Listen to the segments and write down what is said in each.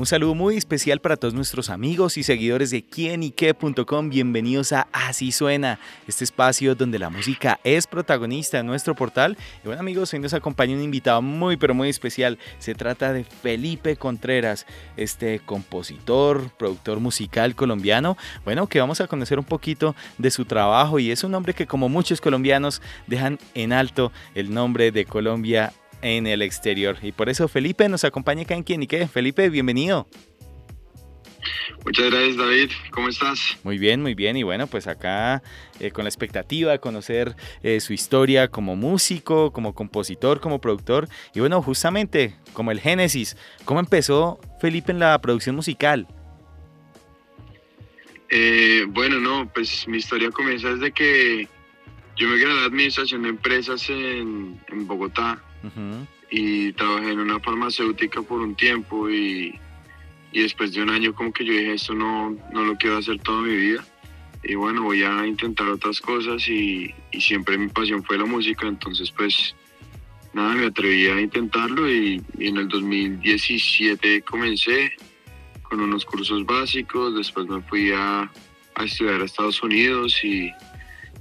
Un saludo muy especial para todos nuestros amigos y seguidores de quienique.com. Bienvenidos a Así Suena, este espacio donde la música es protagonista en nuestro portal. Y bueno amigos, hoy nos acompaña un invitado muy pero muy especial. Se trata de Felipe Contreras, este compositor, productor musical colombiano. Bueno, que vamos a conocer un poquito de su trabajo y es un hombre que como muchos colombianos dejan en alto el nombre de Colombia en el exterior. Y por eso Felipe nos acompaña acá en Quién y qué. Felipe, bienvenido. Muchas gracias David, ¿cómo estás? Muy bien, muy bien y bueno, pues acá eh, con la expectativa de conocer eh, su historia como músico, como compositor, como productor y bueno, justamente como el Génesis, ¿cómo empezó Felipe en la producción musical? Eh, bueno, no, pues mi historia comienza desde que yo me gradué de Administración de Empresas en, en Bogotá y trabajé en una farmacéutica por un tiempo y, y, después de un año como que yo dije esto no, no lo quiero hacer toda mi vida y bueno voy a intentar otras cosas y, y siempre mi pasión fue la música entonces pues nada me atreví a intentarlo y, en el 2017 comencé con unos cursos básicos después me fui a, a estudiar a Estados Unidos y,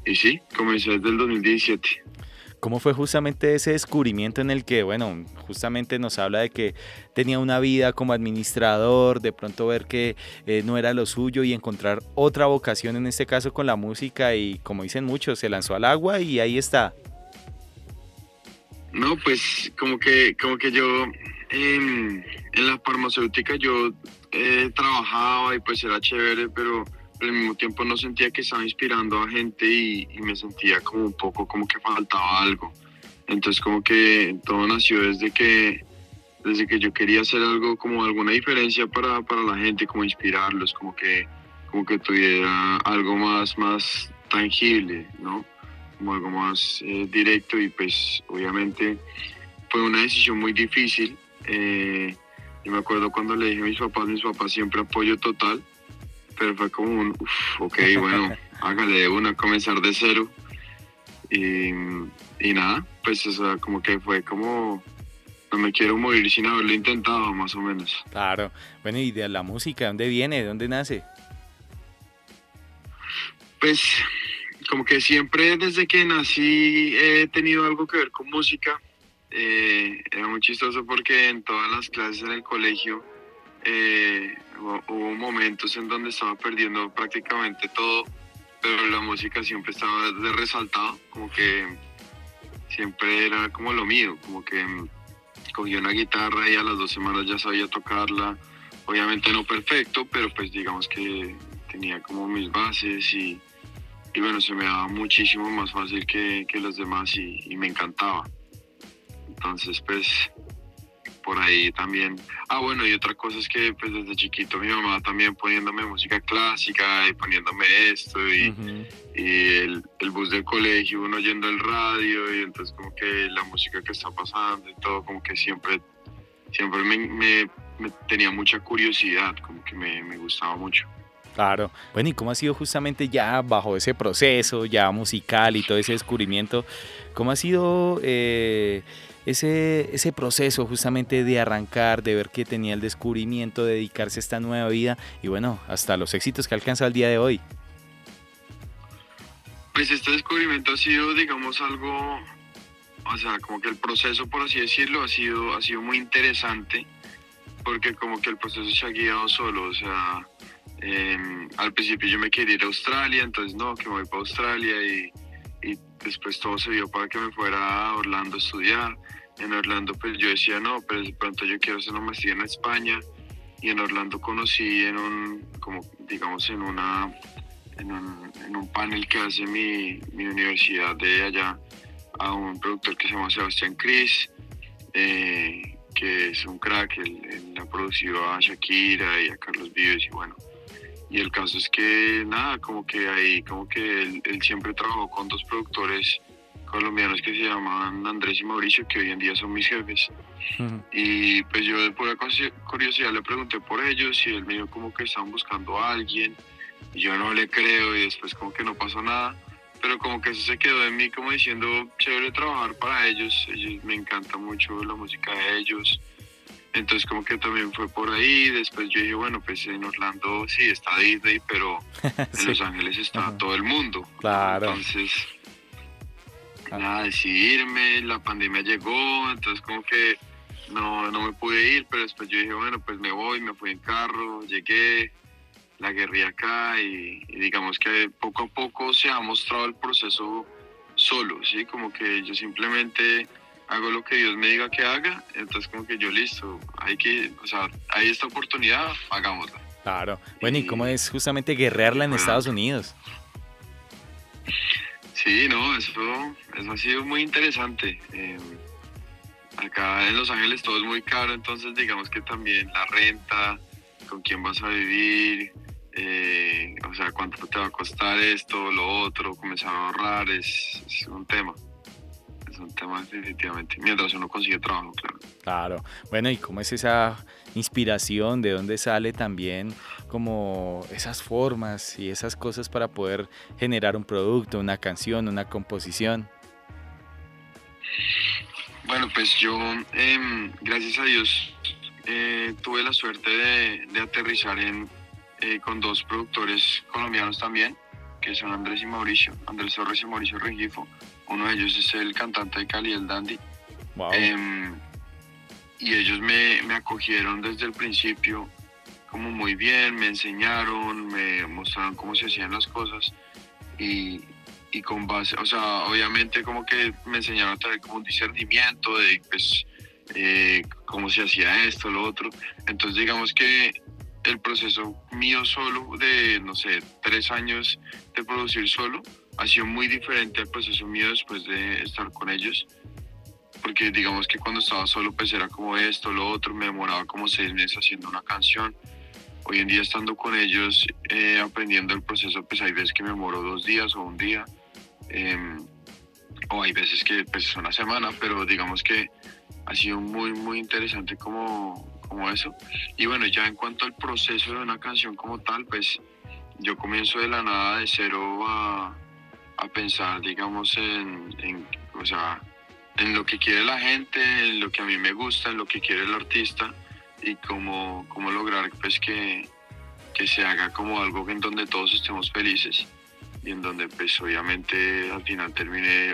y sí, comencé desde el 2017. ¿Cómo fue justamente ese descubrimiento en el que, bueno, justamente nos habla de que tenía una vida como administrador, de pronto ver que eh, no era lo suyo y encontrar otra vocación, en este caso con la música y como dicen muchos, se lanzó al agua y ahí está? No, pues como que, como que yo en la farmacéutica yo eh, trabajaba y pues era chévere, pero al mismo tiempo no sentía que estaba inspirando a gente y, me sentía como un poco como que faltaba algo. Entonces como que todo nació desde que, desde que yo quería hacer algo como alguna diferencia para, para la gente, como inspirarlos, como que, como que tuviera algo más, más tangible, ¿no? Como algo más eh, directo y pues obviamente fue una decisión muy difícil. Eh, yo me acuerdo cuando le dije a mis papás, mis papás siempre apoyo total pero fue como un, uff, ok, bueno, hágale una, comenzar de cero. Y, y nada, pues o sea, como que fue como, no me quiero morir sin haberlo intentado, más o menos. Claro, bueno, ¿y de la música? ¿Dónde viene? ¿De dónde nace? Pues como que siempre desde que nací he tenido algo que ver con música. Eh, era muy chistoso porque en todas las clases en el colegio eh, hubo momentos en donde estaba perdiendo prácticamente todo, pero la música siempre estaba de resaltado, como que siempre era como lo mío, como que cogí una guitarra y a las dos semanas ya sabía tocarla, obviamente no perfecto, pero pues digamos que tenía como mis bases y, y bueno, se me daba muchísimo más fácil que, que los demás y me encantaba. Entonces pues por ahí también. Ah, bueno, y otra cosa es que pues desde chiquito mi mamá también poniéndome música clásica y poniéndome esto y, y el, el, bus del colegio, uno oyendo el radio y entonces como que la música que está pasando y todo, como que siempre, siempre me, me, tenía mucha curiosidad, como que me, me gustaba mucho. Claro. Bueno, ¿y cómo ha sido justamente ya bajo ese proceso, ya musical y todo ese descubrimiento? ¿Cómo ha sido eh, ese, ese proceso justamente de arrancar, de ver que tenía el descubrimiento, de dedicarse a esta nueva vida y bueno, hasta los éxitos que alcanza el día de hoy. Pues este descubrimiento ha sido, digamos, algo, o sea, como que el proceso, por así decirlo, ha sido, ha sido muy interesante, porque como que el proceso se ha guiado solo, o sea, em, al principio yo me quería ir a Australia, entonces no, que me voy para Australia y, y después todo se dio para que me fuera a Orlando a estudiar en Orlando pues yo decía no, pero de pronto yo quiero hacer una maestría en España y en Orlando conocí en un, como digamos en una, en un, panel que hace mi, mi, universidad de allá a un productor que se llama Sebastián Cris, eh, que es un crack, él, ha producido a Shakira y a Carlos Vives y bueno, y el caso es que nada, como que ahí, como que él siempre trabajó con dos productores colombianos que se llamaban Andrés y Mauricio, que hoy en día son mis jefes. Y pues yo de pura curiosidad le pregunté por ellos y él me dijo como que estaban buscando a alguien. Y yo no le creo y después como que no pasó nada. Pero como que eso se quedó en mí como diciendo, chévere trabajar para ellos. ellos me encanta mucho la música de ellos. Entonces como que también fue por ahí. Después yo dije, bueno, pues en Orlando sí está Disney, pero en Los Ángeles está todo el mundo. Claro. Entonces nada, decidirme, la pandemia llegó, entonces como que no, no me pude ir, pero después yo dije, bueno, pues me voy, me fui en carro, llegué, la guerrilla acá y, digamos que poco a poco se ha mostrado el proceso solo, ¿sí? Como que yo simplemente hago lo que Dios me diga que haga, entonces como que yo listo, hay que, o sea, hay esta oportunidad, hagámosla. Claro. Bueno, ¿y, cómo es justamente guerrearla en Estados Unidos? Sí, no, eso, eso ha sido muy interesante. Em, acá en Los Ángeles todo es muy caro, entonces digamos que también la renta, con quién vas a vivir, eh, o sea, cuánto te va a costar esto, lo otro, comenzar a ahorrar, es, es un tema es un tema definitivamente, mientras uno consigue trabajo, claro. Claro, bueno, ¿y cómo es esa inspiración? ¿De dónde sale también como esas formas y esas cosas para poder generar un producto, una canción, una composición? Bueno, pues yo, em, gracias a Dios, eh, tuve la suerte de, aterrizar en, eh, con dos productores colombianos también, que son Andrés y Mauricio, Andrés Torres y Mauricio Rengifo. Uno de ellos es el cantante de Cali, el Dandy. Em, y ellos me, me, acogieron desde el principio como muy bien, me enseñaron, me mostraron cómo se hacían las cosas y, y con base, o sea, obviamente como que me enseñaron a tener como un discernimiento de pues eh, cómo se hacía esto, lo otro. Entonces digamos que el proceso mío solo de, no sé, tres años de producir solo ha sido muy diferente al proceso mío después de estar con ellos. Porque digamos que cuando estaba solo pues era como esto, lo otro, me demoraba como seis meses haciendo una canción. Hoy en día estando con ellos, eh, aprendiendo el proceso, pues hay veces que me demoro dos días o un día. Em, o hay veces que pues es una semana, pero digamos que ha sido muy, muy interesante como, como eso. Y bueno, ya en cuanto al proceso de una canción como tal, pues yo comienzo de la nada, de cero a, a pensar, digamos, en, o sea, en lo que quiere la gente, en lo que a mí me gusta, en lo que quiere el artista y cómo, cómo lograr pues que, que se haga como algo en donde todos estemos felices y en donde pues obviamente al final termine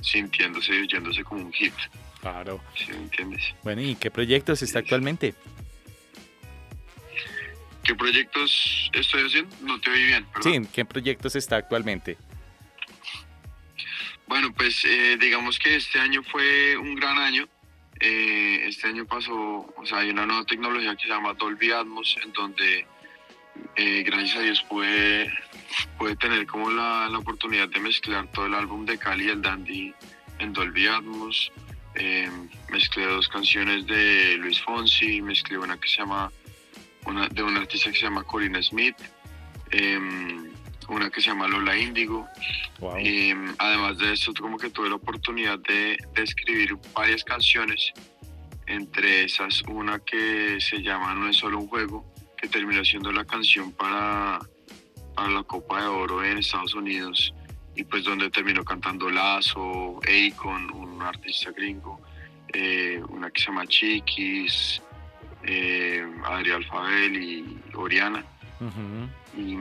sintiéndose y oyéndose como un hit. Claro. ¿Sí me entiendes? Bueno, ¿y qué proyectos está actualmente? ¿Qué proyectos estoy haciendo? No te oí bien. Sí, ¿qué proyectos está actualmente? Bueno, pues eh, digamos que este año fue un gran año. Eh, este año pasó, o sea, hay una nueva tecnología que se llama Dolby Atmos, en donde eh, gracias a Dios pude, pude tener como la, la, oportunidad de mezclar todo el álbum de Cali y el Dandy en Dolby Atmos. Mezclé dos canciones de Luis Fonsi, mezclé una que se llama, una, de una artista que se llama Corina Smith. Em, una que se llama Lola Índigo. Y además de eso, como que tuve la oportunidad de, de, escribir varias canciones, entre esas una que se llama No es solo un juego, que terminó siendo la canción para, para la Copa de Oro en Estados Unidos y pues donde terminó cantando Lazo, Akon, un artista gringo, eh, una que se llama Chiquis, eh, Adrián Alfabel y Oriana. y,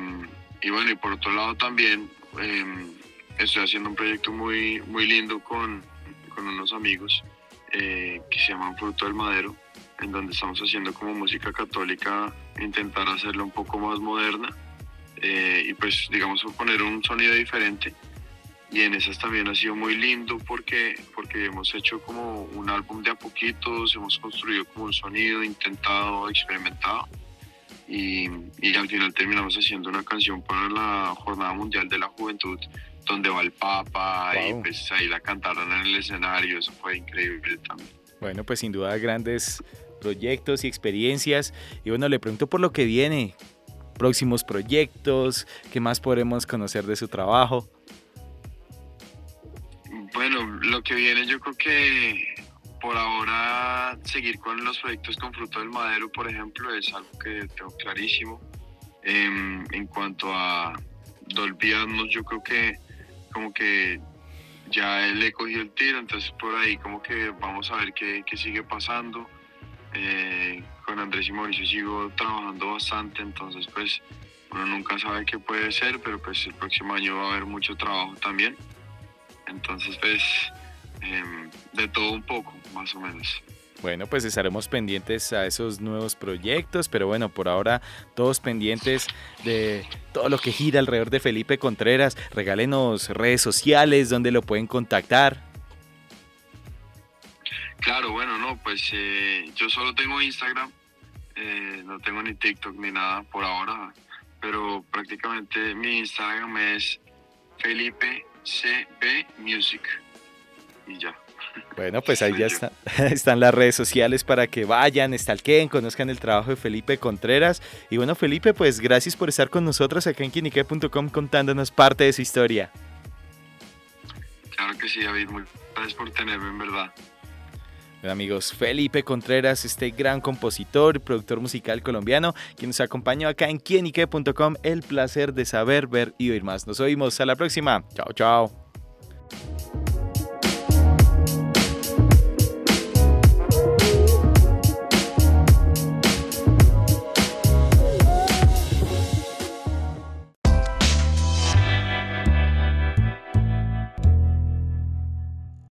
y bueno, y por otro lado también em, estoy haciendo un proyecto muy, muy lindo con, con unos amigos eh, que se llaman Fruto del Madero, en donde estamos haciendo como música católica, intentar hacerla un poco más moderna eh, y pues digamos poner un sonido diferente. Y en esas también ha sido muy lindo porque, porque hemos hecho como un álbum de a poquitos, hemos construido como un sonido, intentado, experimentado y, al final terminamos haciendo una canción para la Jornada Mundial de la Juventud donde va el Papa y pues ahí la cantaron en el escenario, eso fue increíble también. Bueno, pues sin duda grandes proyectos y experiencias y bueno, le pregunto por lo que viene, próximos proyectos, qué más podremos conocer de su trabajo. Que viene yo creo que por ahora seguir con los proyectos con Fruto del Madero, por ejemplo, es algo que tengo clarísimo. Em, en cuanto a Dolviarnos, yo creo que como que ya él le cogió el tiro, entonces por ahí como que vamos a ver qué, qué sigue pasando. Eh, con Andrés y Mauricio sigo trabajando bastante, entonces pues uno nunca sabe qué puede ser, pero pues el próximo año va a haber mucho trabajo también. Entonces pues em, de todo un poco, más o menos. Bueno, pues estaremos pendientes a esos nuevos proyectos, pero bueno, por ahora todos pendientes de todo lo que gira alrededor de Felipe Contreras. Regálenos redes sociales donde lo pueden contactar. Claro, bueno, no, pues eh, yo solo tengo Instagram, eh, no tengo ni TikTok ni nada por ahora, pero prácticamente mi Instagram es Felipe CB Music y ya. Bueno, pues ahí ya está, están las redes sociales para que vayan, estalquen, conozcan el trabajo de Felipe Contreras. Y bueno, Felipe, pues gracias por estar con nosotros acá en quinique.com contándonos parte de su historia. Claro que sí, David, muchas gracias por tenerme en verdad. Bueno, amigos, Felipe Contreras, este gran compositor, productor musical colombiano, quien nos acompañó acá en quienique.com. El placer de saber, ver y oír más. Nos oímos a la próxima. Chao, chao.